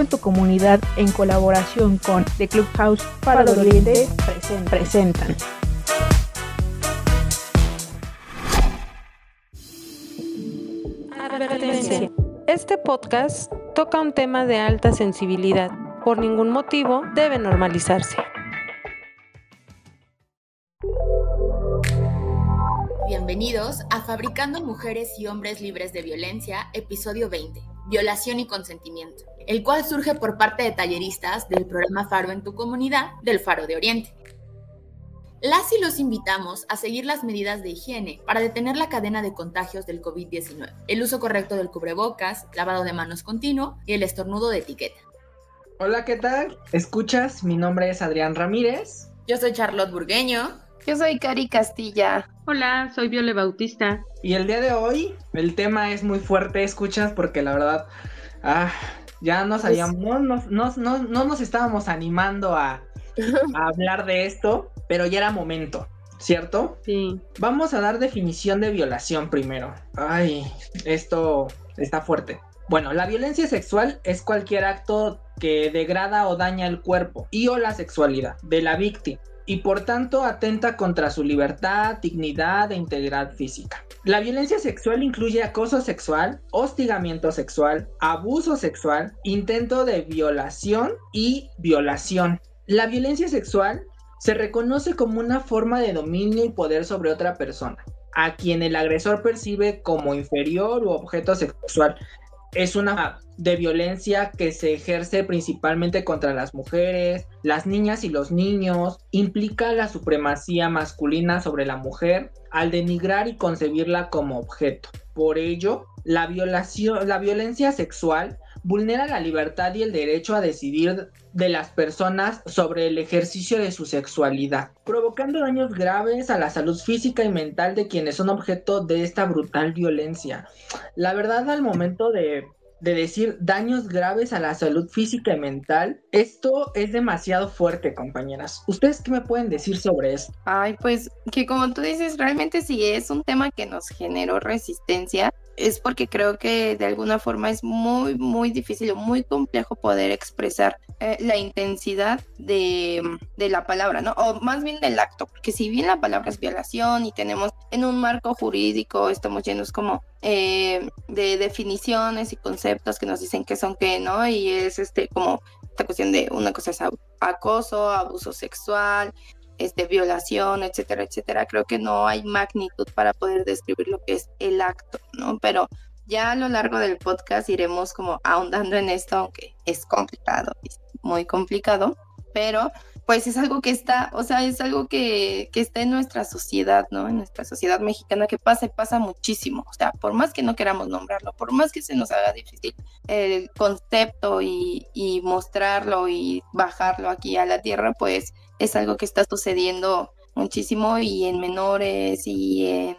En tu comunidad en colaboración con The Clubhouse de Oriente presentan. Este podcast toca un tema de alta sensibilidad. Por ningún motivo debe normalizarse. Bienvenidos a Fabricando Mujeres y Hombres Libres de Violencia, episodio 20, Violación y Consentimiento, el cual surge por parte de talleristas del programa Faro en tu comunidad del Faro de Oriente. Las y los invitamos a seguir las medidas de higiene para detener la cadena de contagios del COVID-19, el uso correcto del cubrebocas, lavado de manos continuo y el estornudo de etiqueta. Hola, ¿qué tal? ¿Escuchas? Mi nombre es Adrián Ramírez. Yo soy Charlotte Burgueño. Yo soy Cari Castilla. Hola, soy Viole Bautista. Y el día de hoy el tema es muy fuerte, escuchas, porque la verdad, ah, ya nos pues habíamos, no, no nos estábamos animando a, a hablar de esto, pero ya era momento, ¿cierto? Sí. Vamos a dar definición de violación primero. Ay, esto está fuerte. Bueno, la violencia sexual es cualquier acto que degrada o daña el cuerpo y o la sexualidad de la víctima y por tanto atenta contra su libertad, dignidad e integridad física. La violencia sexual incluye acoso sexual, hostigamiento sexual, abuso sexual, intento de violación y violación. La violencia sexual se reconoce como una forma de dominio y poder sobre otra persona, a quien el agresor percibe como inferior u objeto sexual. Es una de violencia que se ejerce principalmente contra las mujeres, las niñas y los niños, implica la supremacía masculina sobre la mujer al denigrar y concebirla como objeto. Por ello, la violación, la violencia sexual vulnera la libertad y el derecho a decidir de las personas sobre el ejercicio de su sexualidad, provocando daños graves a la salud física y mental de quienes son objeto de esta brutal violencia. La verdad, al momento de de decir daños graves a la salud física y mental, esto es demasiado fuerte, compañeras. ¿Ustedes qué me pueden decir sobre esto? Ay, pues que como tú dices, realmente sí es un tema que nos generó resistencia es porque creo que de alguna forma es muy, muy difícil o muy complejo poder expresar eh, la intensidad de, de, la palabra, ¿no? O más bien del acto, porque si bien la palabra es violación y tenemos en un marco jurídico, estamos llenos como eh, de definiciones y conceptos que nos dicen qué son qué, ¿no? Y es este como esta cuestión de una cosa es acoso, abuso sexual, este, violación, etcétera, etcétera. Creo que no hay magnitud para poder describir lo que es el acto, ¿no? Pero ya a lo largo del podcast iremos como ahondando en esto, aunque es complicado, es muy complicado, pero pues es algo que está, o sea, es algo que, que, está en nuestra sociedad, ¿no? En nuestra sociedad mexicana que pasa y pasa muchísimo. O sea, por más que no queramos nombrarlo, por más que se nos haga difícil el concepto y, y mostrarlo y bajarlo aquí a la tierra, pues es algo que está sucediendo muchísimo y en menores y en,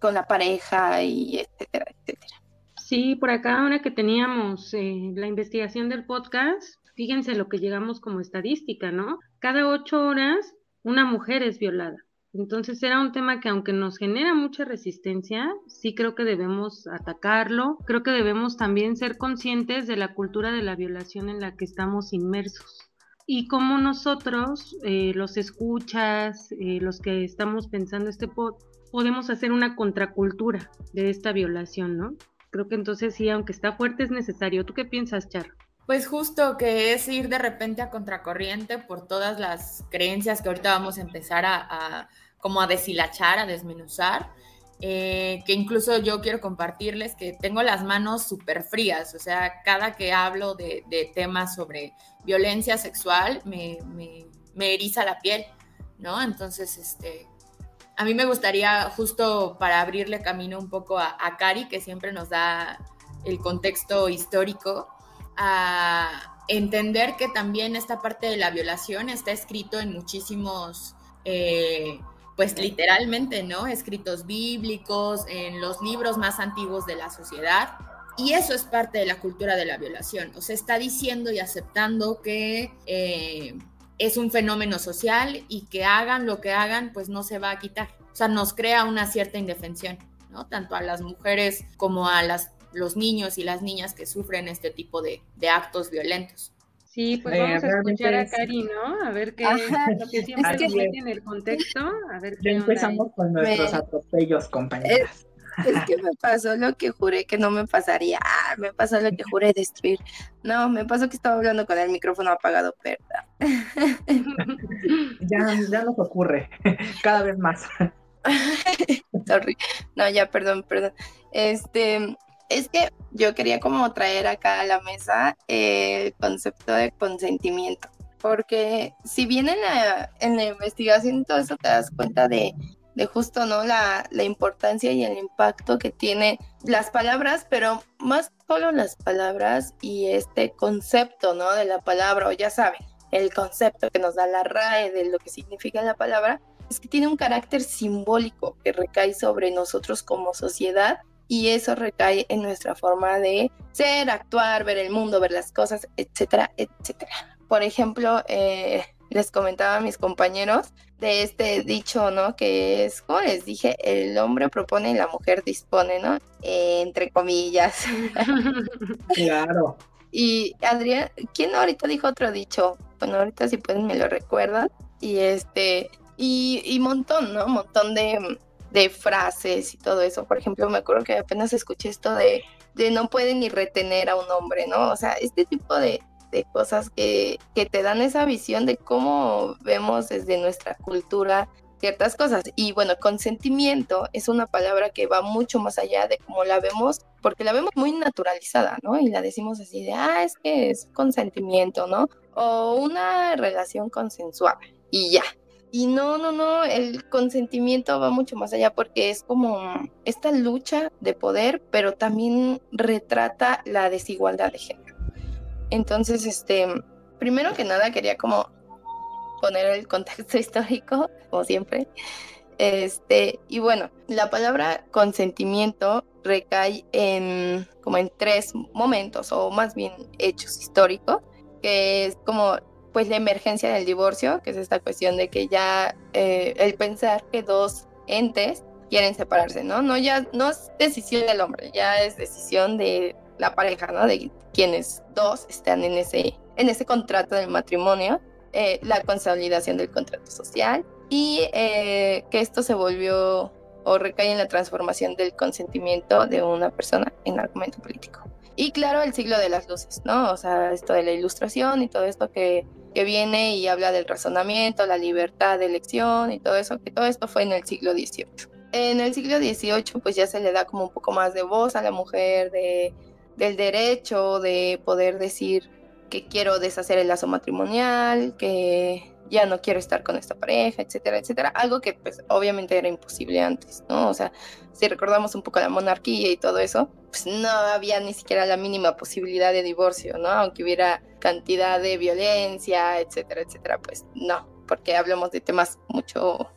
con la pareja y etcétera, etcétera. Sí, por acá ahora que teníamos eh, la investigación del podcast, fíjense lo que llegamos como estadística, ¿no? Cada ocho horas una mujer es violada. Entonces era un tema que aunque nos genera mucha resistencia, sí creo que debemos atacarlo. Creo que debemos también ser conscientes de la cultura de la violación en la que estamos inmersos y cómo nosotros, eh, los escuchas, eh, los que estamos pensando este pod, podemos hacer una contracultura de esta violación, ¿no? Creo que entonces sí, aunque está fuerte, es necesario. ¿Tú qué piensas, Char? Pues justo que es ir de repente a contracorriente por todas las creencias que ahorita vamos a empezar a, a como a deshilachar, a desmenuzar eh, que incluso yo quiero compartirles que tengo las manos súper frías, o sea, cada que hablo de, temas sobre violencia sexual me, me, eriza la piel, ¿no? Entonces, este, a mí me gustaría justo para abrirle camino un poco a, Cari, que siempre nos da el contexto histórico, a entender que también esta parte de la violación está escrito en muchísimos... Eh, pues literalmente, ¿no? Escritos bíblicos, en los libros más antiguos de la sociedad. Y eso es parte de la cultura de la violación. O sea, está diciendo y aceptando que eh, es un fenómeno social y que hagan lo que hagan, pues no se va a quitar. O sea, nos crea una cierta indefensión, ¿no? Tanto a las mujeres como a las los niños y las niñas que sufren este tipo de, de actos violentos. Sí, pues vamos a escuchar a Cari, ¿no? A ver qué es lo que siempre es que... en el contexto. A ver qué ya empezamos con nuestros atropellos, compañeras. Es que me pasó lo que juré que no me pasaría. Ah, me pasó lo que juré destruir. No, me pasó que estaba hablando con el micrófono apagado, ¿verdad? ya, ya nos ocurre, cada vez más. Sorry. No, ya, perdón, perdón. Este, es que yo quería como traer acá a la mesa el concepto de consentimiento, porque si bien en la, en investigación todo eso te das cuenta de, de justo, ¿no? La, la, importancia y el impacto que tiene las palabras, pero más solo las palabras y este concepto, ¿no? De la palabra, o ya saben, el concepto que nos da la RAE de lo que significa la palabra, es que tiene un carácter simbólico que recae sobre nosotros como sociedad y eso recae en nuestra forma de ser, actuar, ver el mundo, ver las cosas, etcétera, etcétera. Por ejemplo, eh, les comentaba a mis compañeros de este dicho, ¿no? Que es, como les dije, el hombre propone y la mujer dispone, ¿no? entre comillas. Claro. Y Adrián, ¿quién ahorita dijo otro dicho? Bueno, ahorita si pueden me lo recuerdan. Y este, y, y montón, ¿no? Montón de, de frases y todo eso. Por ejemplo, me acuerdo que apenas escuché esto de, de no pueden ni retener a un hombre, ¿no? O sea, este tipo de, de cosas que, que, te dan esa visión de cómo vemos desde nuestra cultura ciertas cosas. Y bueno, consentimiento es una palabra que va mucho más allá de cómo la vemos, porque la vemos muy naturalizada, ¿no? Y la decimos así de, ah, es que es consentimiento, ¿no? O una relación consensual. Y ya, y no, no, no, el consentimiento va mucho más allá porque es como esta lucha de poder, pero también retrata la desigualdad de género. Entonces, este, primero que nada quería como poner el contexto histórico, como siempre. Este, y bueno, la palabra consentimiento recae en como en tres momentos o más bien hechos históricos, que es como pues la emergencia del divorcio, que es esta cuestión de que ya eh, el pensar que dos entes quieren separarse, ¿no? No ya no es decisión del hombre, ya es decisión de la pareja, ¿no? De quienes dos están en ese en ese contrato del matrimonio, eh, la consolidación del contrato social y eh, que esto se volvió o recae en la transformación del consentimiento de una persona en argumento político. Y claro, el siglo de las luces, ¿no? O sea, esto de la ilustración y todo esto que que viene y habla del razonamiento, la libertad de elección y todo eso, que todo esto fue en el siglo XVIII. En el siglo XVIII pues ya se le da como un poco más de voz a la mujer, de, del derecho de poder decir que quiero deshacer el lazo matrimonial, que ya no quiero estar con esta pareja, etcétera, etcétera. Algo que pues obviamente era imposible antes, ¿no? O sea, si recordamos un poco la monarquía y todo eso, pues no había ni siquiera la mínima posibilidad de divorcio, ¿no? Aunque hubiera cantidad de violencia, etcétera, etcétera, pues no, porque hablamos de temas mucho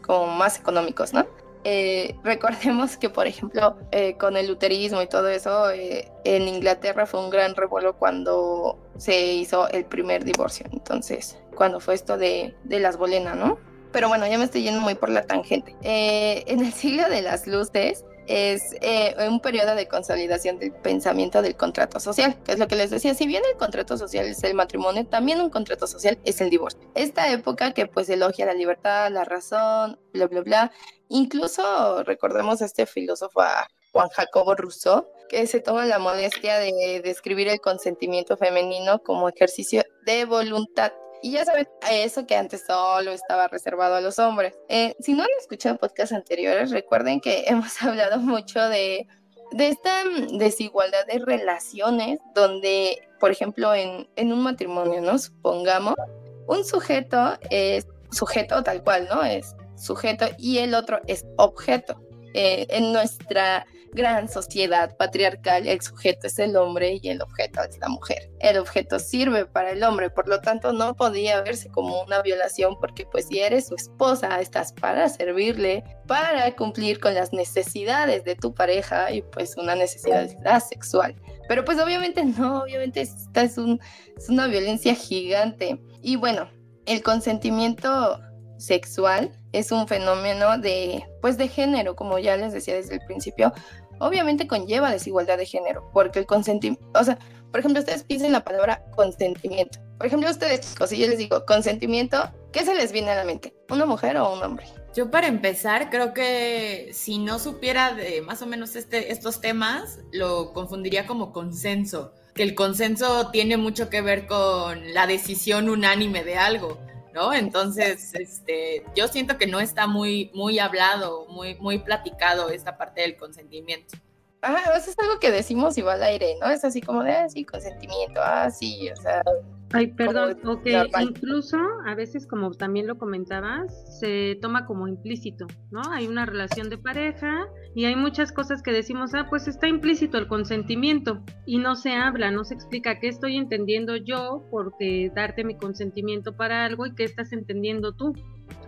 como más económicos, ¿no? Eh, recordemos que, por ejemplo, eh, con el luterismo y todo eso, eh, en Inglaterra fue un gran revuelo cuando se hizo el primer divorcio. Entonces, cuando fue esto de, de las bolenas, ¿no? Pero bueno, ya me estoy yendo muy por la tangente. en el siglo de las luces, es un periodo de consolidación del pensamiento del contrato social, que es lo que les decía, si bien el contrato social es el matrimonio, también un contrato social es el divorcio. Esta época que pues elogia la libertad, la razón, bla, bla, bla, Incluso recordemos a este filósofo, Juan Jacobo Rousseau, que se toma la modestia de describir el consentimiento femenino como ejercicio de voluntad. Y ya saben, eso que antes solo estaba reservado a los hombres. Eh, si no han escuchado podcasts anteriores, recuerden que hemos hablado mucho de, de esta desigualdad de relaciones, donde, por ejemplo, en, en un matrimonio, ¿no? Supongamos, un sujeto es sujeto tal cual, ¿no? Es sujeto y el otro es objeto. Eh, en nuestra gran sociedad patriarcal, el sujeto es el hombre y el objeto es la mujer. El objeto sirve para el hombre, por lo tanto no podía verse como una violación porque pues si eres su esposa, estás para servirle, para cumplir con las necesidades de tu pareja y pues una necesidad sexual. Pero pues obviamente no, obviamente esta es, un, es una violencia gigante. Y bueno, el consentimiento sexual es un fenómeno de, pues de género, como ya les decía desde el principio, obviamente conlleva desigualdad de género, porque el consentimiento, o sea, por ejemplo, ustedes piensen la palabra consentimiento. Por ejemplo, ustedes chicos, si yo les digo consentimiento, ¿qué se les viene a la mente? ¿Una mujer o un hombre? Yo para empezar, creo que si no supiera de más o menos este, estos temas, lo confundiría como consenso, que el consenso tiene mucho que ver con la decisión unánime de algo. ¿No? Entonces, este, yo siento que no está muy, muy hablado, muy, muy platicado esta parte del consentimiento. Ah, es algo que decimos igual al aire, ¿no? Es así como de, ah, sí, consentimiento, ah, sí, o sea, Ay, perdón, o que incluso a veces, como también lo comentabas, se toma como implícito, ¿no? Hay una relación de pareja y hay muchas cosas que decimos, ah, pues está implícito el consentimiento y no se habla, no se explica qué estoy entendiendo yo porque darte mi consentimiento para algo y qué estás entendiendo tú.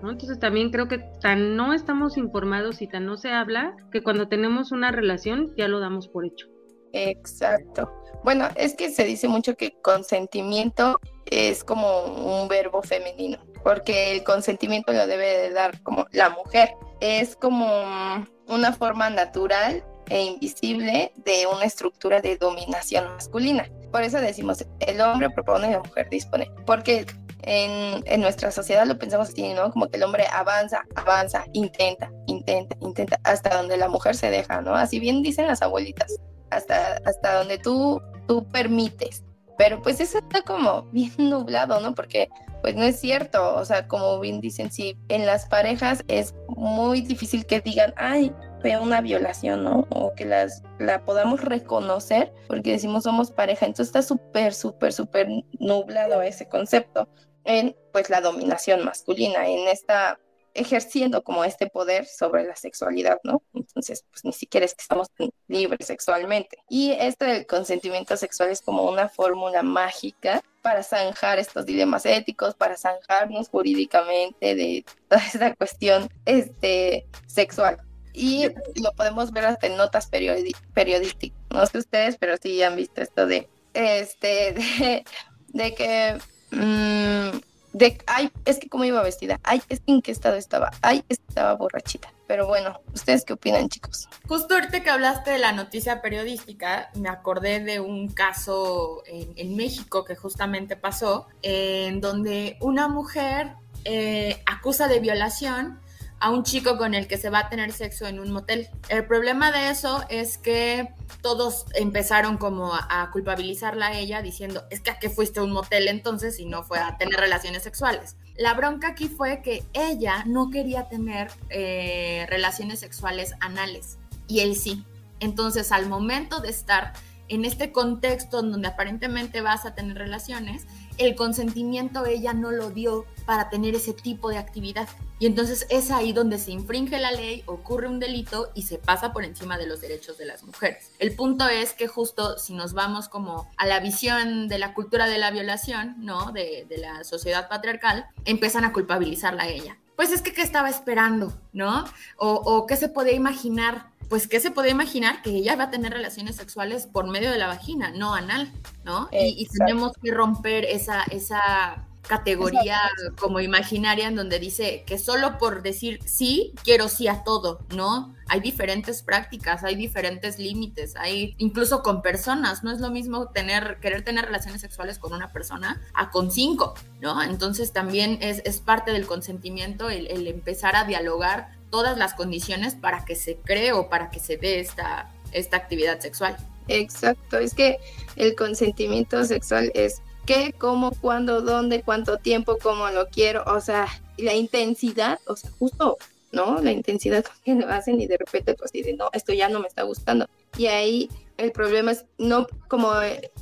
¿no? Entonces también creo que tan no estamos informados y tan no se habla que cuando tenemos una relación ya lo damos por hecho. Exacto. Bueno, es que se dice mucho que consentimiento es como un verbo femenino, porque el consentimiento lo debe de dar como la mujer. Es como una forma natural e invisible de una estructura de dominación masculina. Por eso decimos, el hombre propone y la mujer dispone, porque en, en, nuestra sociedad lo pensamos así, ¿no? Como que el hombre avanza, avanza, intenta, intenta, intenta, hasta donde la mujer se deja, ¿no? Así bien dicen las abuelitas hasta, hasta donde tú, tú permites. Pero pues eso está como bien nublado, ¿no? Porque pues no es cierto, o sea, como bien dicen, sí, en las parejas es muy difícil que digan, ay, fue una violación, ¿no? O que las, la podamos reconocer porque decimos somos pareja. Entonces está súper, súper, súper nublado ese concepto en pues la dominación masculina, en esta ejerciendo como este poder sobre la sexualidad, ¿no? Entonces, pues ni siquiera es que estamos libres sexualmente. Y esto del consentimiento sexual es como una fórmula mágica para zanjar estos dilemas éticos, para zanjarnos jurídicamente de toda esta cuestión este, sexual. Y lo podemos ver hasta en notas periodísticas. No sé ustedes, pero sí han visto esto de, este, de, que... Mm, de, ay, es que cómo iba vestida, ay, es que en qué estado estaba, ay, estaba borrachita. Pero bueno, ¿ustedes qué opinan, chicos? Justo ahorita que hablaste de la noticia periodística, me acordé de un caso en, México que justamente pasó, en donde una mujer eh, acusa de violación a un chico con el que se va a tener sexo en un motel. El problema de eso es que todos empezaron como a, culpabilizarla a ella diciendo, es que a qué fuiste a un motel entonces y no fue a tener relaciones sexuales. La bronca aquí fue que ella no quería tener eh, relaciones sexuales anales y él sí. Entonces al momento de estar en este contexto en donde aparentemente vas a tener relaciones, el consentimiento ella no lo dio para tener ese tipo de actividad. Y entonces es ahí donde se infringe la ley, ocurre un delito y se pasa por encima de los derechos de las mujeres. El punto es que justo si nos vamos como a la visión de la cultura de la violación, ¿no? De, la sociedad patriarcal, empiezan a culpabilizarla a ella. Pues es que qué estaba esperando, ¿no? O, o qué se podía imaginar pues, ¿qué se puede imaginar? Que ella va a tener relaciones sexuales por medio de la vagina, no anal, ¿no? Y, tenemos que romper esa, esa categoría como imaginaria en donde dice que solo por decir sí, quiero sí a todo, ¿no? Hay diferentes prácticas, hay diferentes límites, hay incluso con personas, no es lo mismo tener, querer tener relaciones sexuales con una persona a con cinco, ¿no? Entonces también es, es parte del consentimiento el, el empezar a dialogar todas las condiciones para que se cree o para que se dé esta, esta actividad sexual. Exacto, es que el consentimiento sexual es qué, cómo, cuándo, dónde, cuánto tiempo, cómo lo quiero, o sea, la intensidad, o sea, justo, ¿no? La intensidad con que lo hacen y de repente pues dicen, no, esto ya no me está gustando. Y ahí el problema es no, como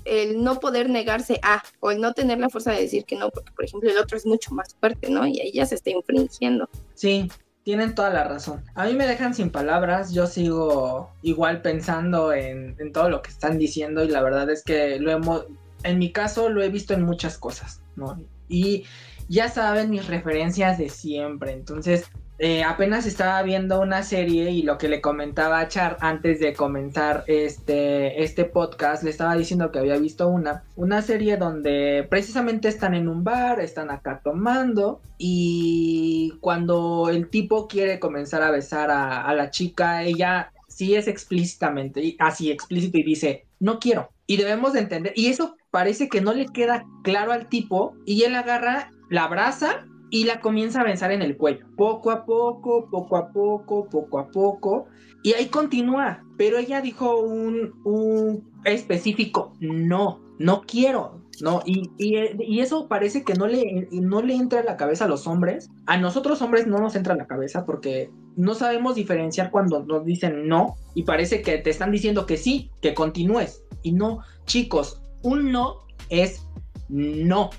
el no poder negarse a, o el no tener la fuerza de decir que no, porque por ejemplo el otro es mucho más fuerte, ¿no? Y ahí ya se está infringiendo. Sí, tienen toda la razón. A mí me dejan sin palabras, yo sigo igual pensando en, todo lo que están diciendo y la verdad es que lo hemos, en mi caso lo he visto en muchas cosas, ¿no? Y ya saben mis referencias de siempre, entonces eh, apenas estaba viendo una serie y lo que le comentaba a Char antes de comenzar este, este podcast, le estaba diciendo que había visto una, una serie donde precisamente están en un bar, están acá tomando y cuando el tipo quiere comenzar a besar a, la chica, ella sí es explícitamente, así explícito y dice, no quiero. Y debemos de entender, y eso parece que no le queda claro al tipo, y él agarra, la abraza y la comienza a besar en el cuello, poco a poco, poco a poco, poco a poco, y ahí continúa, pero ella dijo un, un específico, no, no quiero, no, y, y, eso parece que no le, no le entra a la cabeza a los hombres. A nosotros hombres no nos entra a la cabeza porque no sabemos diferenciar cuando nos dicen no y parece que te están diciendo que sí, que continúes. Y no, chicos, un no es no.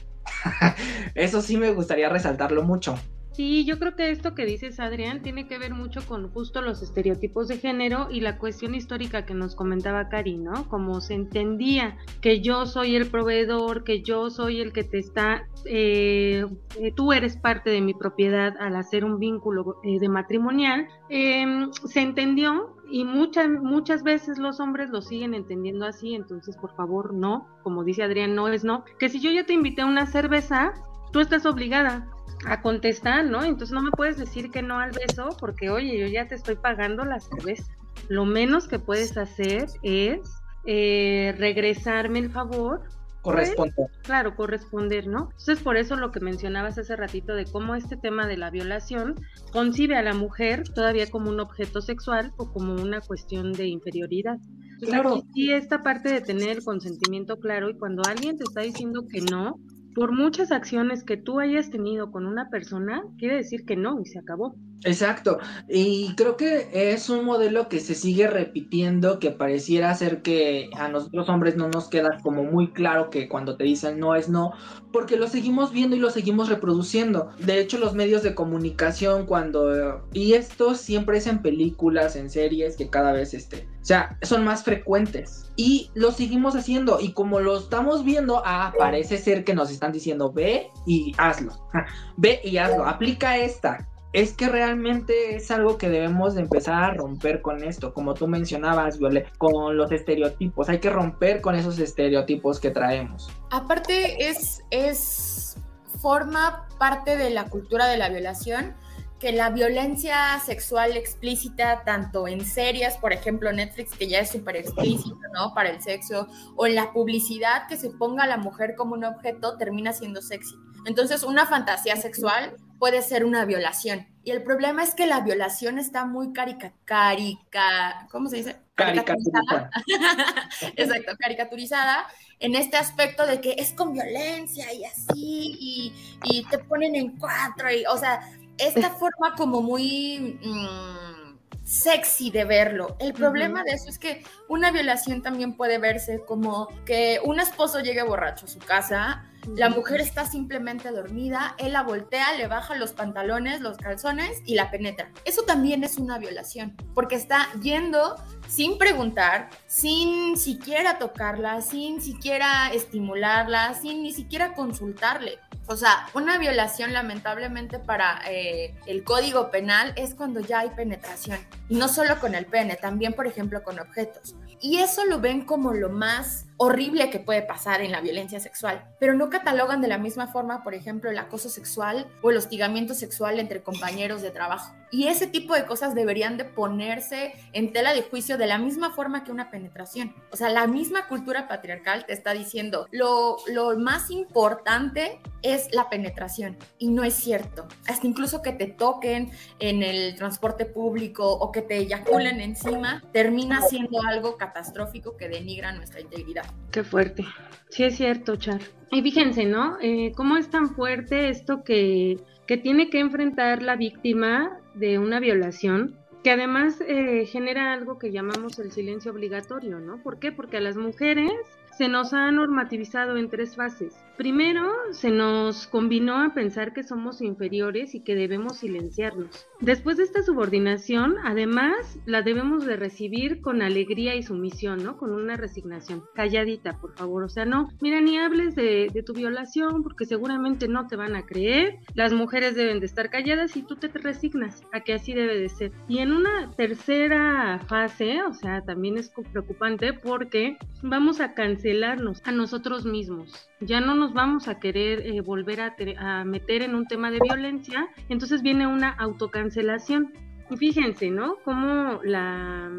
eso sí me gustaría resaltarlo mucho. Sí, yo creo que esto que dices, Adrián, tiene que ver mucho con justo los estereotipos de género y la cuestión histórica que nos comentaba Cari, ¿no? Como se entendía que yo soy el proveedor, que yo soy el que te está, eh, eh, tú eres parte de mi propiedad al hacer un vínculo eh, de matrimonial, em, se entendió y muchas muchas veces los hombres lo siguen entendiendo así, entonces por favor no, como dice Adrián, no es no, que si yo ya te invité a una cerveza, tú estás obligada a contestar, ¿no? Entonces no me puedes decir que no al beso porque, oye, yo ya te estoy pagando la cerveza. Lo menos que puedes hacer es eh, regresarme el favor. Corresponder. claro, corresponder, ¿no? Entonces por eso lo que mencionabas hace ratito de cómo este tema de la violación concibe a la mujer todavía como un objeto sexual o como una cuestión de inferioridad. claro. Y esta parte de tener el consentimiento claro y cuando alguien te está diciendo que no, por muchas acciones que tú hayas tenido con una persona, quiere decir que no y se acabó. Exacto, y creo que es un modelo que se sigue repitiendo, que pareciera ser que a nosotros hombres no nos queda como muy claro que cuando te dicen no es no, porque lo seguimos viendo y lo seguimos reproduciendo. De hecho, los medios de comunicación cuando... Y esto siempre es en películas, en series, que cada vez este... O sea, son más frecuentes. Y lo seguimos haciendo. Y como lo estamos viendo, ah, parece ser que nos están diciendo, ve y hazlo. ve y hazlo. Aplica esta es que realmente es algo que debemos de empezar a romper con esto, como tú mencionabas, con los estereotipos. Hay que romper con esos estereotipos que traemos. Aparte, es, es forma parte de la cultura de la violación que la violencia sexual explícita, tanto en series, por ejemplo Netflix, que ya es súper explícito, ¿no? Para el sexo, o en la publicidad que se ponga a la mujer como un objeto, termina siendo sexy. Entonces, una fantasía sexual puede ser una violación. Y el problema es que la violación está muy carica, carica, ¿cómo se dice? Caricaturizada. Exacto, caricaturizada en este aspecto de que es con violencia y así, y, te ponen en cuatro, y, o sea, esta forma como muy... Mm, sexy de verlo. El problema de eso es que una violación también puede verse como que un esposo llegue borracho a su casa, la mujer está simplemente dormida, él la voltea, le baja los pantalones, los calzones y la penetra. Eso también es una violación, porque está yendo sin preguntar, sin siquiera tocarla, sin siquiera estimularla, sin ni siquiera consultarle. O sea, una violación lamentablemente para eh, el código penal es cuando ya hay penetración. Y no solo con el pene, también por ejemplo con objetos. Y eso lo ven como lo más horrible que puede pasar en la violencia sexual, pero no catalogan de la misma forma, por ejemplo, el acoso sexual o el hostigamiento sexual entre compañeros de trabajo. Y ese tipo de cosas deberían de ponerse en tela de juicio de la misma forma que una penetración. O sea, la misma cultura patriarcal te está diciendo, lo, lo más importante es la penetración. Y no es cierto. Hasta incluso que te toquen en el transporte público o que te eyaculen encima, termina siendo algo catastrófico que denigra nuestra integridad. Qué fuerte. Sí es cierto, Char. Y fíjense, ¿no? Eh, ¿Cómo es tan fuerte esto que, que tiene que enfrentar la víctima de una violación? que además eh, genera algo que llamamos el silencio obligatorio, ¿no? ¿Por qué? Porque a las mujeres se nos ha normativizado en tres fases. Primero, se nos combinó a pensar que somos inferiores y que debemos silenciarnos. Después de esta subordinación, además, la debemos de recibir con alegría y sumisión, ¿no? Con una resignación. Calladita, por favor. O sea, no, mira, ni hables de, tu violación porque seguramente no te van a creer. Las mujeres deben de estar calladas y tú te resignas a que así debe de ser. Y en una tercera fase, o sea, también es preocupante porque vamos a cancelarnos a nosotros mismos. Ya no nos vamos a querer eh, volver a, meter en un tema de violencia, entonces viene una autocancelación. Y fíjense, ¿no? Cómo la,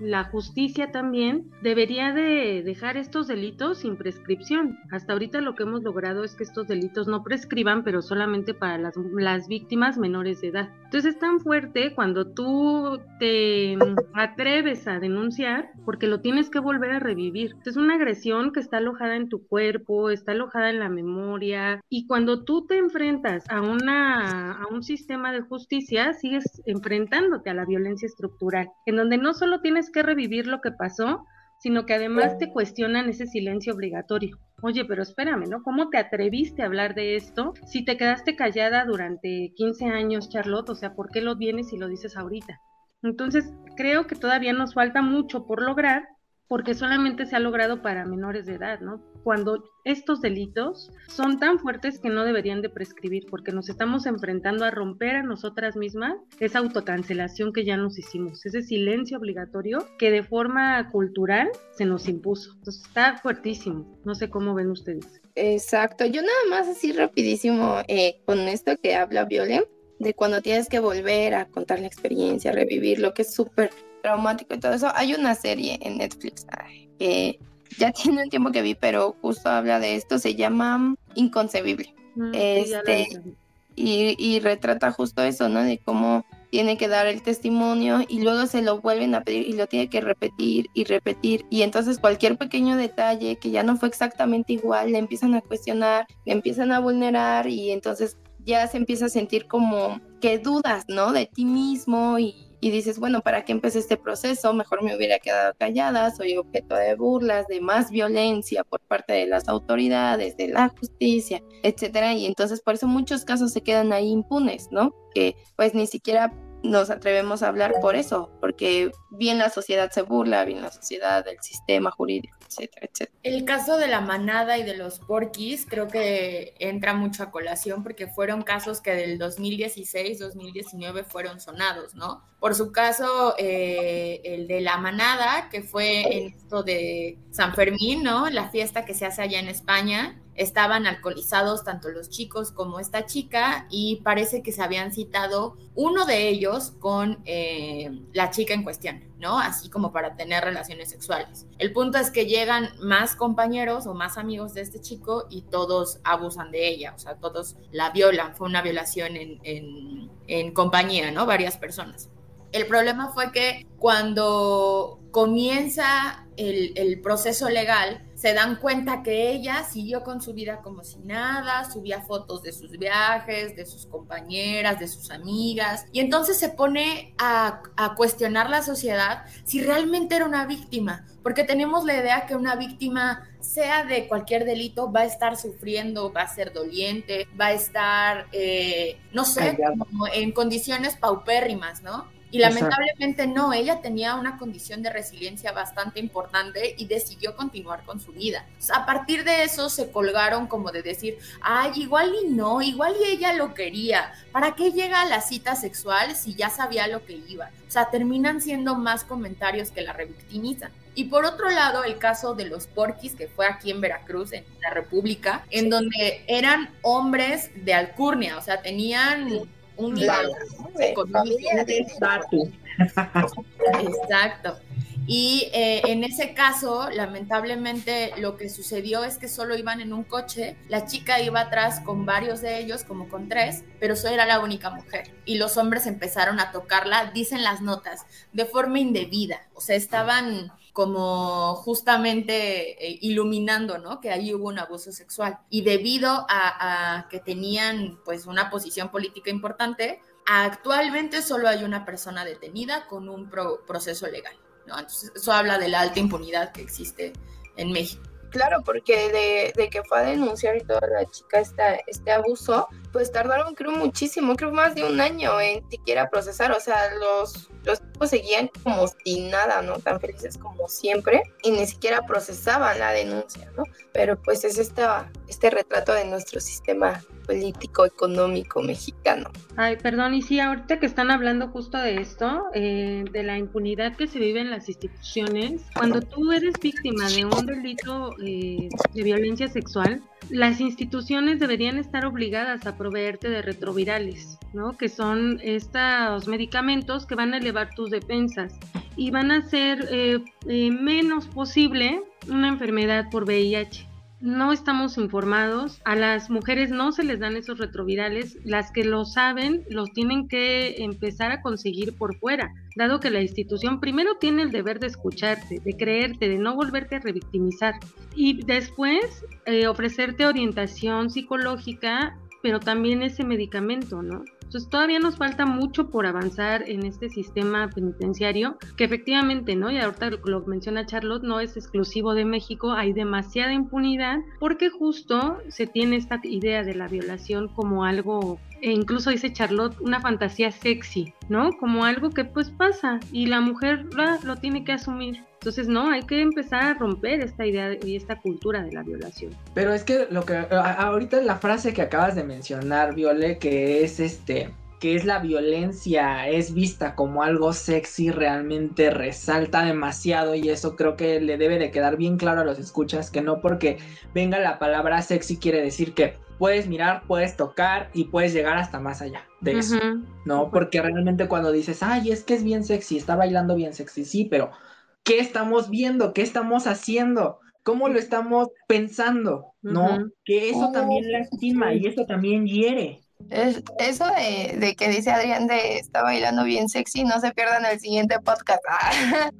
la justicia también debería de dejar estos delitos sin prescripción. Hasta ahorita lo que hemos logrado es que estos delitos no prescriban, pero solamente para las, las víctimas menores de edad. Entonces es tan fuerte cuando tú te atreves a denunciar porque lo tienes que volver a revivir. Es una agresión que está alojada en tu cuerpo, está alojada en la memoria y cuando tú te enfrentas a, una, a un sistema de justicia, sigues enfrentándote a la violencia estructural, en donde no solo tienes que revivir lo que pasó, sino que además te cuestionan ese silencio obligatorio. Oye, pero espérame, ¿no? ¿Cómo te atreviste a hablar de esto si te quedaste callada durante 15 años, Charlotte? O sea, ¿por qué lo vienes y lo dices ahorita? Entonces, creo que todavía nos falta mucho por lograr porque solamente se ha logrado para menores de edad, ¿no? Cuando estos delitos son tan fuertes que no deberían de prescribir, porque nos estamos enfrentando a romper a nosotras mismas esa autocancelación que ya nos hicimos, ese silencio obligatorio que de forma cultural se nos impuso. Entonces está fuertísimo. No sé cómo ven ustedes. Exacto. Yo nada más así rapidísimo eh, con esto que habla Violem, de cuando tienes que volver a contar la experiencia, revivir lo que es súper traumático y todo eso. Hay una serie en Netflix que ya tiene un tiempo que vi, pero justo habla de esto, se llama Inconcebible. Mm, este, y, y, retrata justo eso, ¿no? De cómo tiene que dar el testimonio y luego se lo vuelven a pedir y lo tiene que repetir y repetir. Y entonces cualquier pequeño detalle que ya no fue exactamente igual, le empiezan a cuestionar, le empiezan a vulnerar y entonces ya se empieza a sentir como que dudas, ¿no? De ti mismo y y dices, bueno, ¿para qué empecé este proceso? Mejor me hubiera quedado callada, soy objeto de burlas, de más violencia por parte de las autoridades, de la justicia, etcétera. Y entonces por eso muchos casos se quedan ahí impunes, ¿no? Que pues ni siquiera nos atrevemos a hablar por eso, porque bien la sociedad se burla, bien la sociedad del sistema jurídico, El caso de la manada y de los porquis creo que entra mucho a colación porque fueron casos que del 2016, 2019 fueron sonados, ¿no? Por su caso, eh, el de la manada, que fue en esto de San Fermín, ¿no? La fiesta que se hace allá en España, estaban alcoholizados tanto los chicos como esta chica y parece que se habían citado uno de ellos con eh, la chica en cuestión, ¿no? Así como para tener relaciones sexuales. El punto es que llegan más compañeros o más amigos de este chico y todos abusan de ella, o sea, todos la violan, fue una violación en, en compañía, ¿no? Varias personas. El problema fue que cuando comienza el, proceso legal, se dan cuenta que ella siguió con su vida como si nada, subía fotos de sus viajes, de sus compañeras, de sus amigas, y entonces se pone a, a cuestionar la sociedad si realmente era una víctima, porque tenemos la idea que una víctima sea de cualquier delito, va a estar sufriendo, va a ser doliente, va a estar, eh, no sé, en condiciones paupérrimas, ¿no? Y lamentablemente no, ella tenía una condición de resiliencia bastante importante y decidió continuar con su vida. a partir de eso se colgaron como de decir, ay, igual y no, igual y ella lo quería. ¿Para qué llega a la cita sexual si ya sabía lo que iba? O sea, terminan siendo más comentarios que la revictimizan. Y por otro lado, el caso de los porquis, que fue aquí en Veracruz, en la República, en donde eran hombres de alcurnia, o sea, tenían un nivel Exacto. Y eh, en ese caso, lamentablemente, lo que sucedió es que solo iban en un coche, la chica iba atrás con varios de ellos, como con tres, pero solo era la única mujer. Y los hombres empezaron a tocarla, dicen las notas, de forma indebida. O sea, estaban como justamente eh, iluminando, ¿no? Que ahí hubo un abuso sexual. Y debido a, que tenían pues una posición política importante, actualmente solo hay una persona detenida con un proceso legal, ¿no? Entonces eso habla de la alta impunidad que existe en México. Claro, porque de, que fue a denunciar y toda la chica este, este abuso, pues tardaron creo muchísimo, creo más de un año en siquiera procesar, o sea, los, los tipos seguían como sin nada, ¿no? Tan felices como siempre y ni siquiera procesaban la denuncia, ¿no? Pero pues es esta, este retrato de nuestro sistema político económico mexicano. Ay, perdón, y sí, ahorita que están hablando justo de esto, eh, de la impunidad que se vive en las instituciones, cuando tú eres víctima de un delito eh, de violencia sexual, las instituciones deberían estar obligadas a proveerte de retrovirales, ¿no? Que son estos medicamentos que van a elevar tus defensas. y van a ser eh, eh, menos posible una enfermedad por VIH no estamos informados, a las mujeres no se les dan esos retrovirales, las que lo saben los tienen que empezar a conseguir por fuera, dado que la institución primero tiene el deber de escucharte, de creerte, de no volverte a revictimizar y después eh, ofrecerte orientación psicológica, pero también ese medicamento, ¿no? Entonces todavía nos falta mucho por avanzar en este sistema penitenciario, que efectivamente, ¿no? Y ahorita lo menciona Charlotte, no es exclusivo de México, hay demasiada impunidad porque justo se tiene esta idea de la violación como algo e incluso dice Charlotte, una fantasía sexy, ¿no? Como algo que pues pasa y la mujer lo tiene que asumir. Entonces, no, hay que empezar a romper esta idea y esta cultura de la violación. Pero es que lo que ahorita la frase que acabas de mencionar, Viole, que es este que es la violencia, es vista como algo sexy, realmente resalta demasiado y eso creo que le debe de quedar bien claro a los escuchas, que no porque venga la palabra sexy quiere decir que puedes mirar, puedes tocar y puedes llegar hasta más allá de eso, ¿no? Porque realmente cuando dices, ay, es que es bien sexy, está bailando bien sexy, sí, pero qué estamos viendo, qué estamos haciendo, cómo lo estamos pensando, ¿no? Que eso también oh, lastima y eso también hiere. Es, eso de, que dice Adrián de está bailando bien sexy, no se pierdan el siguiente podcast.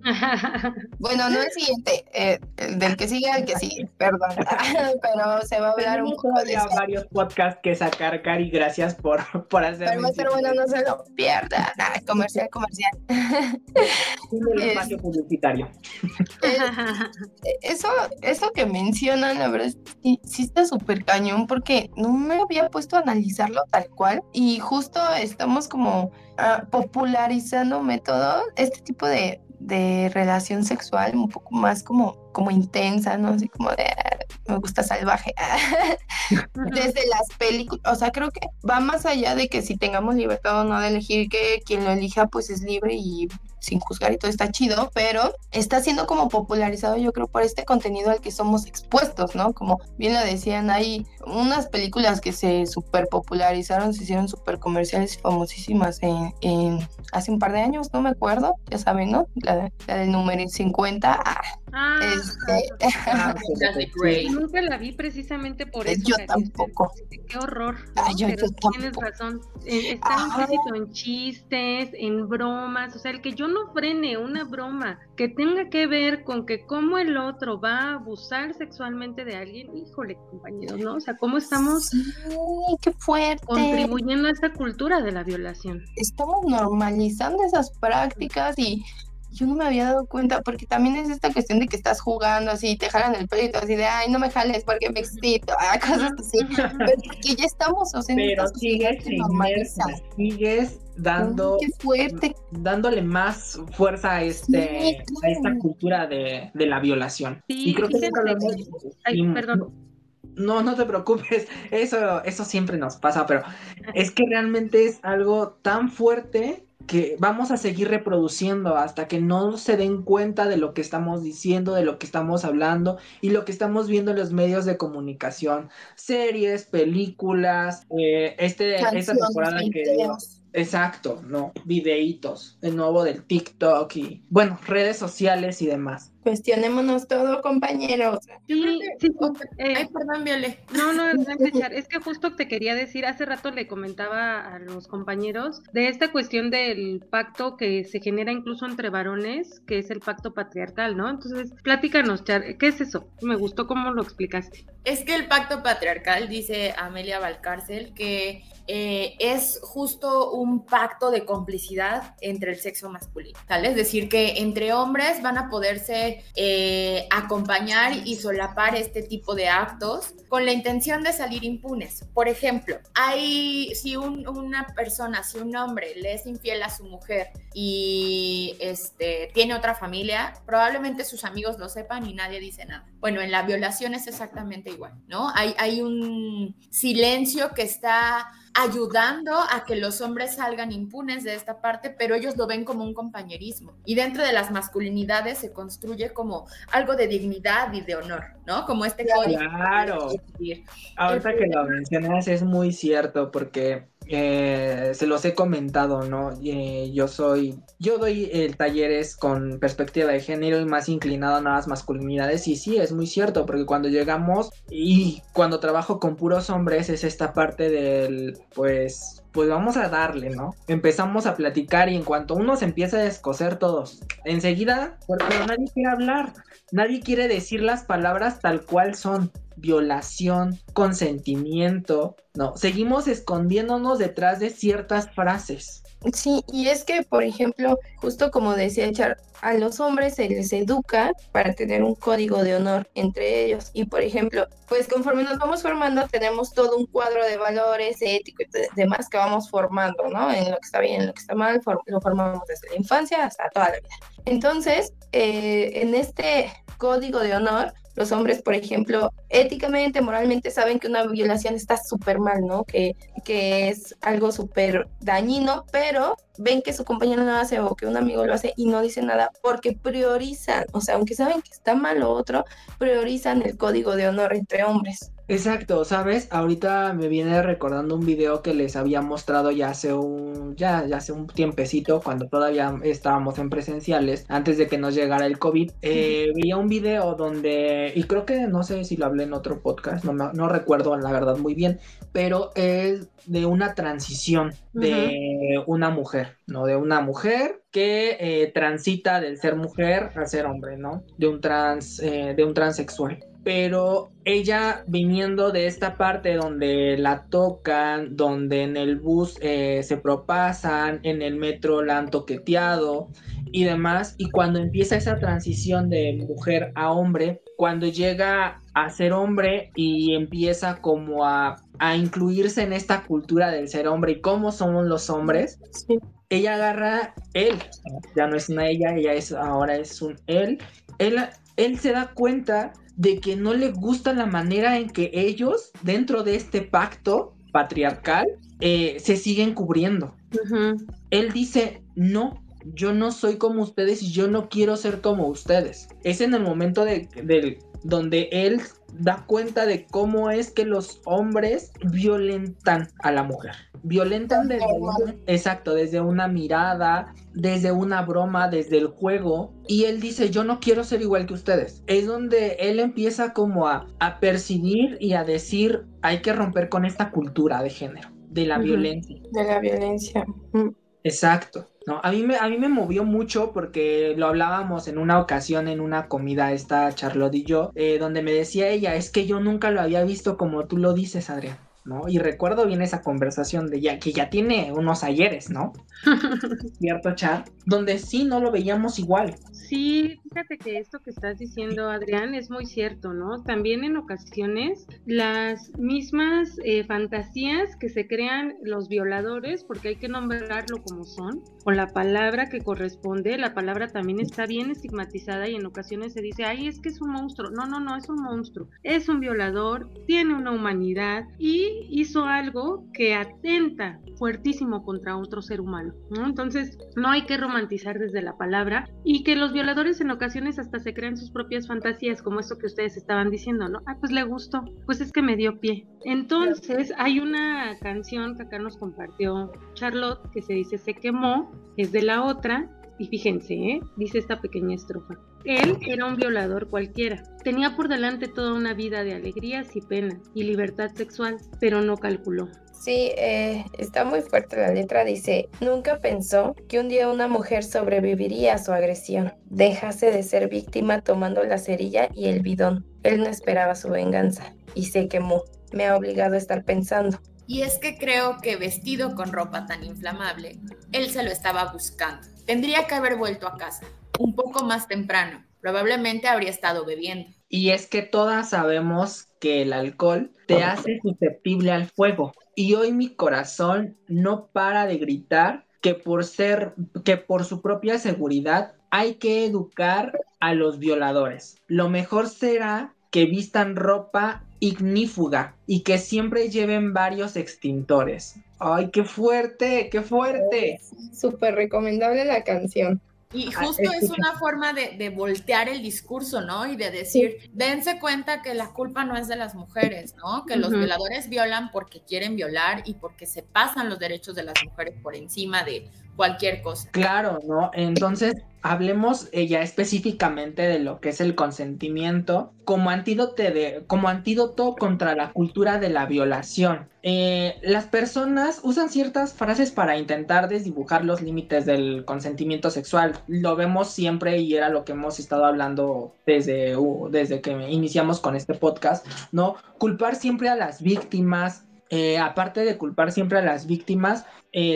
bueno, no el siguiente, eh, del que sigue al que sigue, perdón. Pero se va a hablar un poco de varios podcasts que sacar, Cari, gracias por, por hacerlo. Pero, bueno, no se lo pierdan. comercial, comercial. Un espacio publicitario. eso, eso que mencionan, la verdad, sí, sí está súper cañón porque no me había puesto a analizarlo tal cual. Y justo estamos como ah, popularizando métodos, este tipo de, de relación sexual un poco más como, como intensa, ¿no? Así como de, ah, me gusta salvaje. Desde las películas, o sea, creo que va más allá de que si tengamos libertad o no de elegir que quien lo elija pues es libre y sin juzgar y todo está chido, pero está siendo como popularizado yo creo por este contenido al que somos expuestos, ¿no? Como bien lo decían, hay unas películas que se super popularizaron, se hicieron super comerciales y famosísimas en, hace un par de años, no me acuerdo, ya saben, ¿no? La, del número 50. Ah, ah, este... ah, Nunca la vi precisamente por eso. Yo tampoco. Qué horror. pero tienes razón. Eh, está implícito en chistes, en bromas, o sea, el que yo no frene una broma que tenga que ver con que cómo el otro va a abusar sexualmente de alguien, híjole, compañeros, ¿no? O sea, cómo estamos qué fuerte. contribuyendo a esa cultura de la violación. Estamos normalizando esas prácticas y yo no me había dado cuenta, porque también es esta cuestión de que estás jugando así, te jalan el pelito así de, ay, no me jales porque me excito, ah, cosas así. Pero ya estamos, o sea, Pero sigues, sigues dando, qué fuerte. dándole más fuerza a, este, a esta cultura de, de la violación. y creo que ay, perdón. No, no te preocupes, eso, eso siempre nos pasa, pero es que realmente es algo tan fuerte que vamos a seguir reproduciendo hasta que no se den cuenta de lo que estamos diciendo, de lo que estamos hablando y lo que estamos viendo en los medios de comunicación, series, películas, eh, este, esta temporada que... Exacto, no, videitos, el nuevo del TikTok y, bueno, redes sociales y demás. Cuestionémonos todo, compañeros. Sí, sí, eh, Ay, perdón, Viole. No, no, es que justo te quería decir, hace rato le comentaba a los compañeros de esta cuestión del pacto que se genera incluso entre varones, que es el pacto patriarcal, ¿no? Entonces, platícanos, Char, ¿qué es eso? Me gustó cómo lo explicaste. Es que el pacto patriarcal, dice Amelia Valcárcel, que eh, es justo un pacto de complicidad entre el sexo masculino, ¿tal? Es decir, que entre hombres van a poderse eh, acompañar y solapar este tipo de actos con la intención de salir impunes. Por ejemplo, hay, si una persona, si un hombre le es infiel a su mujer y este, tiene otra familia, probablemente sus amigos lo sepan y nadie dice nada. Bueno, en la violación es exactamente igual, ¿no? Hay, hay un silencio que está ayudando a que los hombres salgan impunes de esta parte, pero ellos lo ven como un compañerismo. Y dentro de las masculinidades se construye como algo de dignidad y de honor, ¿no? Como este código. Claro. Ahorita que lo mencionas es muy cierto porque eh, se los he comentado, ¿no? Eh, yo soy, yo doy el talleres con perspectiva de género y más inclinado a nuevas masculinidades y sí, es muy cierto, porque cuando llegamos y cuando trabajo con puros hombres es esta parte del, pues, pues vamos a darle, ¿no? Empezamos a platicar y en cuanto uno se empieza a descoser todos, enseguida, pero nadie quiere hablar, nadie quiere decir las palabras tal cual son violación, consentimiento, no, seguimos escondiéndonos detrás de ciertas frases. Sí, y es que, por ejemplo, justo como decía Char, a los hombres se les educa para tener un código de honor entre ellos. Y, por ejemplo, pues conforme nos vamos formando, tenemos todo un cuadro de valores éticos y demás que vamos formando, ¿no? En lo que está bien, en lo que está mal, lo formamos desde la infancia hasta toda la vida. Entonces, eh, en este código de honor, los hombres, por ejemplo, éticamente, moralmente saben que una violación está súper mal, ¿no? Que, que es algo súper dañino, pero ven que su compañero lo hace o que un amigo lo hace y no dice nada porque priorizan, o sea, aunque saben que está mal lo otro, priorizan el código de honor entre hombres. Exacto, ¿sabes? Ahorita me viene recordando un video que les había mostrado ya hace un ya, ya hace un tiempecito cuando todavía estábamos en presenciales antes de que nos llegara el COVID. Eh, veía un video donde y creo que no sé si lo hablé en otro podcast, no, no recuerdo la verdad muy bien, pero es de una transición de una mujer, ¿no? De una mujer que eh, transita del ser mujer al ser hombre, ¿no? De un trans, eh, de un transexual pero ella viniendo de esta parte donde la tocan, donde en el bus eh, se propasan, en el metro la han toqueteado y demás, y cuando empieza esa transición de mujer a hombre, cuando llega a ser hombre y empieza como a, incluirse en esta cultura del ser hombre y cómo somos los hombres, ella agarra él, ya no es una ella, ella es ahora es un él, él, él se da cuenta de que no le gusta la manera en que ellos, dentro de este pacto patriarcal, eh, se siguen cubriendo. Él dice, no, yo no soy como ustedes y yo no quiero ser como ustedes. Es en el momento de, donde él da cuenta de cómo es que los hombres violentan a la mujer. Violentan desde exacto, desde una mirada, desde una broma, desde el juego. Y él dice, yo no quiero ser igual que ustedes. Es donde él empieza como a, percibir y a decir, hay que romper con esta cultura de género, de la violencia. De la violencia. Exacto. No, a mí me, a mí me movió mucho porque lo hablábamos en una ocasión en una comida esta Charlotte y yo, eh, donde me decía ella, es que yo nunca lo había visto como tú lo dices, Adrián. ¿No? Y recuerdo bien esa conversación de ya que ya tiene unos ayeres, ¿no? Cierto chat, donde sí no lo veíamos igual. Sí, fíjate que esto que estás diciendo, Adrián, es muy cierto, ¿no? También en ocasiones las mismas eh, fantasías que se crean los violadores, porque hay que nombrarlo como son, con la palabra que corresponde, la palabra también está bien estigmatizada y en ocasiones se dice, ay, es que es un monstruo. No, no, no, es un monstruo. Es un violador, tiene una humanidad y hizo algo que atenta fuertísimo contra otro ser humano, ¿no? Entonces, no hay que romantizar desde la palabra y que los violadores en ocasiones hasta se crean sus propias fantasías, como esto que ustedes estaban diciendo, ¿no? Ah, pues le gustó, pues es que me dio pie. Entonces, hay una canción que acá nos compartió Charlotte que se dice Se quemó, es de la otra, y fíjense, ¿eh? dice esta pequeña estrofa. Él era un violador cualquiera. Tenía por delante toda una vida de alegrías y penas y libertad sexual, pero no calculó. Sí, eh, está muy fuerte la letra. Dice, nunca pensó que un día una mujer sobreviviría a su agresión. Dejase de ser víctima tomando la cerilla y el bidón. Él no esperaba su venganza y se quemó. Me ha obligado a estar pensando. Y es que creo que vestido con ropa tan inflamable, él se lo estaba buscando. Tendría que haber vuelto a casa, un poco más temprano. Probablemente habría estado bebiendo. Y es que todas sabemos que el alcohol te hace susceptible al fuego. Y hoy mi corazón no para de gritar que por ser, que por su propia seguridad hay que educar a los violadores. Lo mejor será que vistan ropa ignífuga y que siempre lleven varios extintores. ¡Ay, qué fuerte! ¡Qué fuerte! Súper recomendable la canción. Y justo es una forma de, voltear el discurso, ¿no? Y de decir, dense cuenta que la culpa no es de las mujeres, ¿no? Que los violadores violan porque quieren violar y porque se pasan los derechos de las mujeres por encima de cualquier cosa. Claro, ¿no? Entonces, hablemos eh, ya específicamente de lo que es el consentimiento como antídoto, de, como antídoto contra la cultura de la violación. Eh, las personas usan ciertas frases para intentar desdibujar los límites del consentimiento sexual. Lo vemos siempre y era lo que hemos estado hablando desde, desde que iniciamos con este podcast, ¿no? Culpar siempre a las víctimas. Eh, aparte de culpar siempre a las víctimas,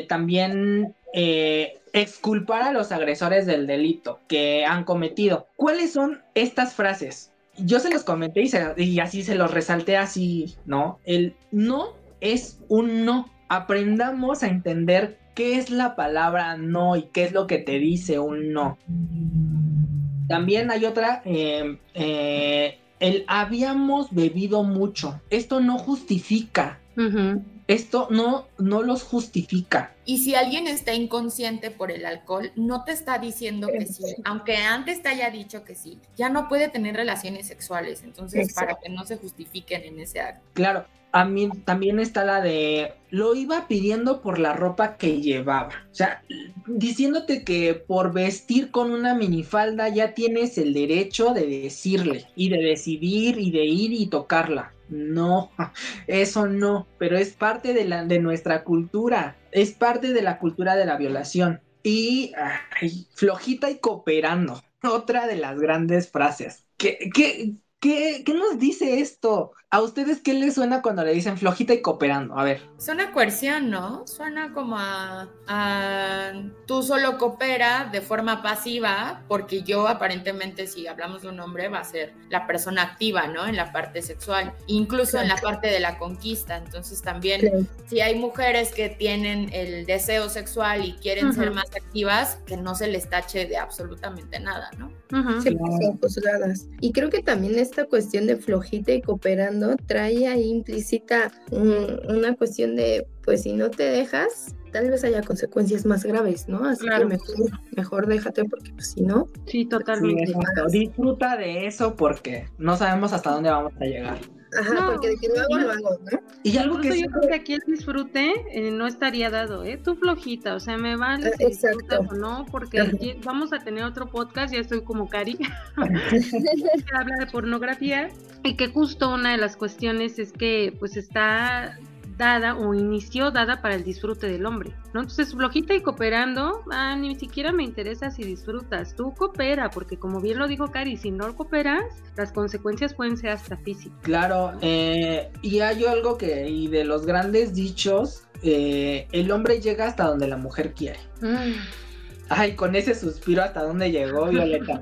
también eh, exculpar a los agresores del delito que han cometido. ¿Cuáles son estas frases? Yo se los comenté y, así se los resalté así, ¿no? El no es un no. Aprendamos a entender qué es la palabra no y qué es lo que te dice un no. También hay otra, eh, eh, el habíamos bebido mucho. Esto no justifica esto no, no los justifica. Y si alguien está inconsciente por el alcohol, no te está diciendo que sí, aunque antes te haya dicho que sí, ya no puede tener relaciones sexuales, entonces para que no se justifiquen en ese acto. Claro, a mí también está la de lo iba pidiendo por la ropa que llevaba. O sea, diciéndote que por vestir con una minifalda ya tienes el derecho de decirle y de decidir y de ir y tocarla. No, eso no, pero es parte de, la, de nuestra cultura, es parte de la cultura de la violación. Y flojita y cooperando, otra de las grandes frases. ¿Qué, qué, qué, qué nos dice esto? ¿A ustedes qué les suena cuando le dicen flojita y cooperando? A ver. Suena coerción, ¿no? Suena como a, tú solo coopera de forma pasiva, porque yo aparentemente si hablamos de un hombre va a ser la persona activa, ¿no? En la parte sexual, incluso en la parte de la conquista. Entonces también si hay mujeres que tienen el deseo sexual y quieren ser más activas, que no se les tache de absolutamente nada, ¿no? Sí, son juzgadas. Y creo que también esta cuestión de flojita y cooperando Trae ahí implícita una cuestión de, pues si no te dejas, tal vez haya consecuencias más graves, ¿no? Así que mejor, mejor déjate porque pues, si no... Sí, totalmente. Disfruta de eso porque no sabemos hasta dónde vamos a llegar. Ajá, porque de que lo hago, lo hago, ¿no? Y algo que yo creo que aquí el disfrute eh, no estaría dado, ¿eh? Tú flojita, o sea, me vale si Exacto. o no, porque vamos a tener otro podcast, ya estoy como Cari, que habla de pornografía, y que justo una de las cuestiones es que pues está dada o inició dada para el disfrute del hombre, ¿no? Entonces, flojita y cooperando, ah, ni siquiera me interesa si disfrutas, tú coopera, porque como bien lo dijo Cari, si no cooperas, las consecuencias pueden ser hasta físicas. Claro, eh, y hay algo que, y de los grandes dichos, eh, el hombre llega hasta donde la mujer quiere. Mm. Ay, con ese suspiro hasta dónde llegó Violeta.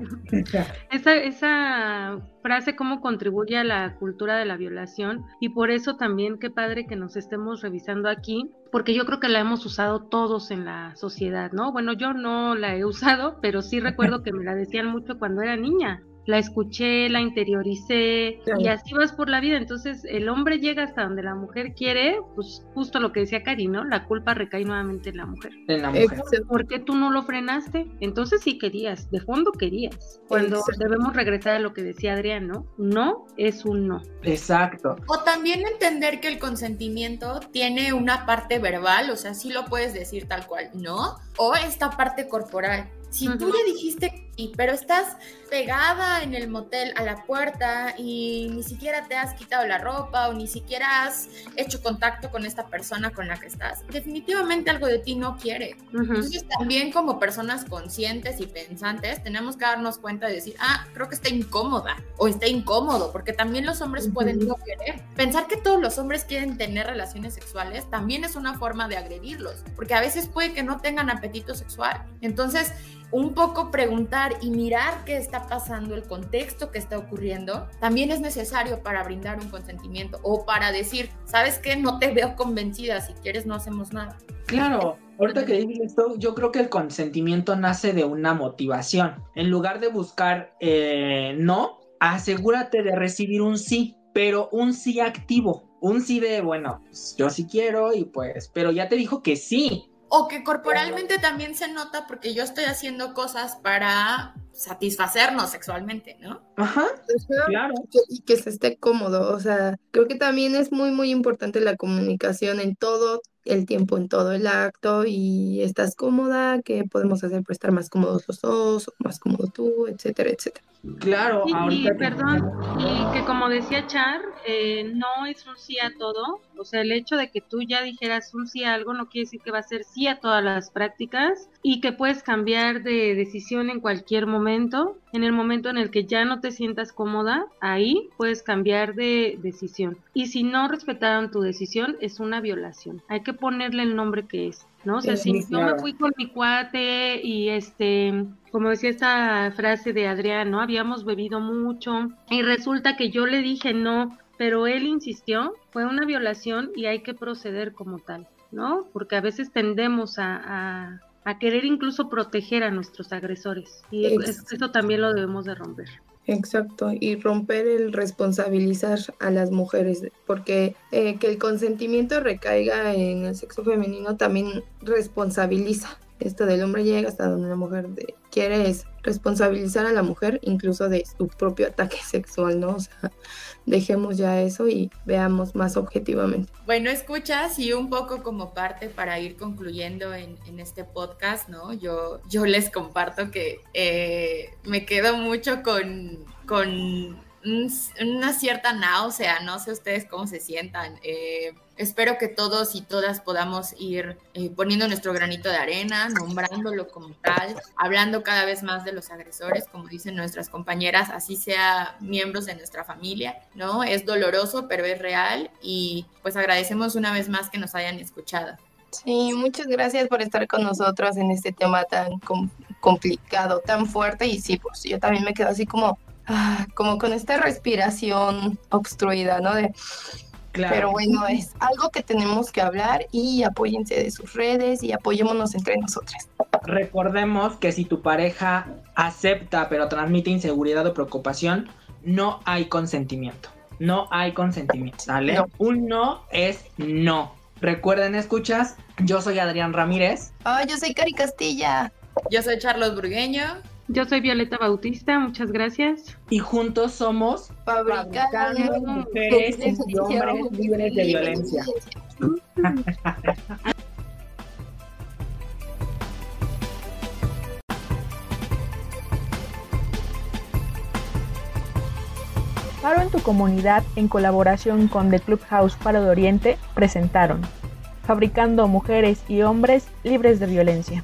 esa, esa frase cómo contribuye a la cultura de la violación y por eso también qué padre que nos estemos revisando aquí, porque yo creo que la hemos usado todos en la sociedad, ¿no? Bueno, yo no la he usado, pero sí recuerdo que me la decían mucho cuando era niña la escuché, la interioricé y así vas por la vida. Entonces el hombre llega hasta donde la mujer quiere, pues justo lo que decía Cari, ¿no? La culpa recae nuevamente en la mujer. En la mujer. ¿Por qué tú no lo frenaste? Entonces sí querías, de fondo querías. Cuando debemos regresar a lo que decía Adrián, ¿no? No es un no. Exacto. O también entender que el consentimiento tiene una parte verbal, o sea, sí lo puedes decir tal cual, ¿no? O esta parte corporal. Si tú ya dijiste y, pero estás pegada en el motel a la puerta y ni siquiera te has quitado la ropa o ni siquiera has hecho contacto con esta persona con la que estás, definitivamente algo de ti no quiere. Entonces también como personas conscientes y pensantes tenemos que darnos cuenta de decir, ah, creo que está incómoda o está incómodo, porque también los hombres pueden no querer. Pensar que todos los hombres quieren tener relaciones sexuales también es una forma de agredirlos, porque a veces puede que no tengan apetito sexual. Entonces, un poco preguntar y mirar qué está pasando, el contexto que está ocurriendo, también es necesario para brindar un consentimiento o para decir, ¿sabes qué? No te veo convencida, si quieres no hacemos nada. Claro, ahorita que dices esto, yo creo que el consentimiento nace de una motivación. En lugar de buscar eh, no, asegúrate de recibir un sí, pero un sí activo. Un sí de, bueno, pues, yo sí quiero y pues, pero ya te dijo que sí o que corporalmente también se nota porque yo estoy haciendo cosas para satisfacernos sexualmente, ¿no? Ajá, claro. Y que se esté cómodo, o sea, creo que también es muy, muy importante la comunicación en todo el tiempo, en todo el acto, y estás cómoda, ¿qué podemos hacer para estar más cómodos los dos, o más cómodo tú, etcétera, etcétera. Claro, ahorita. y, perdón, y que como decía Char, eh, no es un sí a todo. O sea, el hecho de que tú ya dijeras un sí a algo no quiere decir que va a ser sí a todas las prácticas y que puedes cambiar de decisión en cualquier momento. En el momento en el que ya no te sientas cómoda, ahí puedes cambiar de decisión. Y si no respetaron tu decisión, es una violación. Hay que ponerle el nombre que es. ¿no? O sea, si yo me fui con mi cuate y este, como decía esta frase de Adrián, ¿no? Habíamos bebido mucho y resulta que yo le dije no, pero él insistió, fue una violación y hay que proceder como tal, ¿no? Porque a veces tendemos a, a, a querer incluso proteger a nuestros agresores y Exacto. eso también lo debemos de romper. Exacto, y romper el responsabilizar a las mujeres, porque eh, que el consentimiento recaiga en el sexo femenino también responsabiliza. Esto del hombre llega hasta donde la mujer quiere es responsabilizar a la mujer incluso de su propio ataque sexual, ¿no? O sea, dejemos ya eso y veamos más objetivamente. Bueno, escuchas y un poco como parte para ir concluyendo en, este podcast, ¿no? Yo, yo les comparto que eh, me quedo mucho con, con un- una cierta náusea, no sé ustedes cómo se sientan. Eh, espero que todos y todas podamos ir eh, poniendo nuestro granito de arena, nombrándolo como tal, hablando cada vez más de los agresores, como dicen nuestras compañeras, así sea miembros de nuestra familia, ¿no? Es doloroso, pero es real y pues agradecemos una vez más que nos hayan escuchado. Sí, muchas gracias por estar con nosotros en este tema tan com- complicado, tan fuerte y sí, pues yo también me quedo así como, ah, como con esta respiración obstruida, ¿no? De, Claro. Pero bueno, es algo que tenemos que hablar y apóyense de sus redes y apoyémonos entre nosotras. Recordemos que si tu pareja acepta pero transmite inseguridad o preocupación, no hay consentimiento. No hay consentimiento, ¿sale? No. Un no es no. Recuerden, escuchas, yo soy Adrián Ramírez. Ah, yo soy Cari Castilla. Yo soy Charlos Burgueño. Yo soy Violeta Bautista, muchas gracias. y juntos somos Fabricando mujeres y hombres libres de violencia. Paro en tu comunidad en colaboración con The Clubhouse Paro de Oriente presentaron Fabricando mujeres y hombres libres de violencia.